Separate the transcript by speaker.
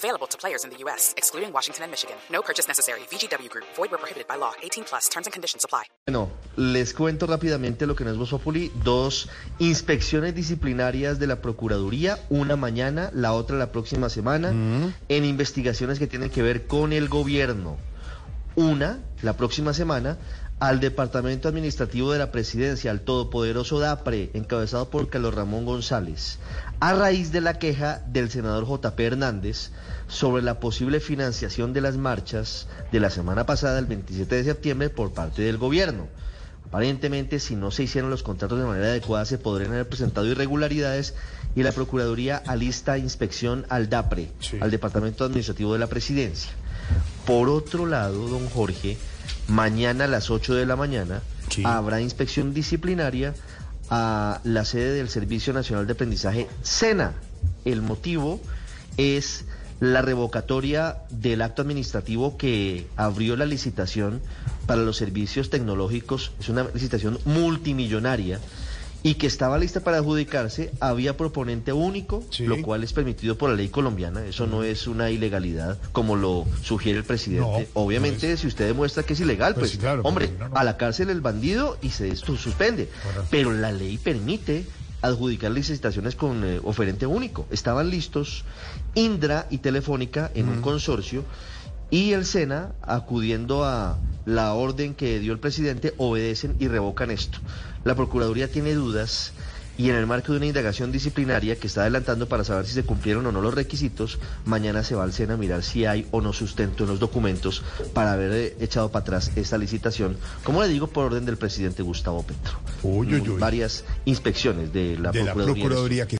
Speaker 1: Available to players in the U.S., excluding Washington and Michigan. No purchase necessary. VGW Group. Void where prohibited by law. 18 plus. Terms and conditions apply.
Speaker 2: Bueno, les cuento rápidamente lo que no es Voz Populi. Dos inspecciones disciplinarias de la Procuraduría, una mañana, la otra la próxima semana, en investigaciones que tienen que ver con el gobierno. Una, la próxima semana, al Departamento Administrativo de la Presidencia, al todopoderoso DAPRE, encabezado por Carlos Ramón González, a raíz de la queja del senador JP Hernández sobre la posible financiación de las marchas de la semana pasada, el 27 de septiembre, por parte del gobierno. Aparentemente, si no se hicieron los contratos de manera adecuada, se podrían haber presentado irregularidades y la Procuraduría alista inspección al DAPRE, al Departamento Administrativo de la Presidencia. Por otro lado, don Jorge, mañana a las 8 de la mañana habrá inspección disciplinaria a la sede del Servicio Nacional de Aprendizaje, SENA. El motivo es la revocatoria del acto administrativo que abrió la licitación para los servicios tecnológicos. Es una licitación multimillonaria y que estaba lista para adjudicarse, había proponente único,
Speaker 3: Sí.
Speaker 2: lo cual es permitido por la ley colombiana, eso no es una ilegalidad como lo sugiere el presidente.
Speaker 3: No,
Speaker 2: Obviamente,
Speaker 3: no
Speaker 2: si usted demuestra que es ilegal,
Speaker 3: Pues
Speaker 2: pues,
Speaker 3: sí, claro,
Speaker 2: hombre,
Speaker 3: no,
Speaker 2: a la cárcel el bandido y se suspende. Pero la ley permite adjudicar licitaciones con eh, oferente único. Estaban listos Indra y Telefónica en un consorcio y el SENA, acudiendo a la orden que dio el presidente, obedecen y revocan esto. La Procuraduría tiene dudas y en el marco de una indagación disciplinaria que está adelantando para saber si se cumplieron o no los requisitos, mañana se va al SENA a mirar si hay o no sustento en los documentos para haber eh, echado para atrás esta licitación, como le digo, por orden del presidente Gustavo Petro.
Speaker 3: Uy, uy, uy.
Speaker 2: Varias inspecciones de la
Speaker 3: de la
Speaker 2: Procuraduría.
Speaker 3: Procuraduría que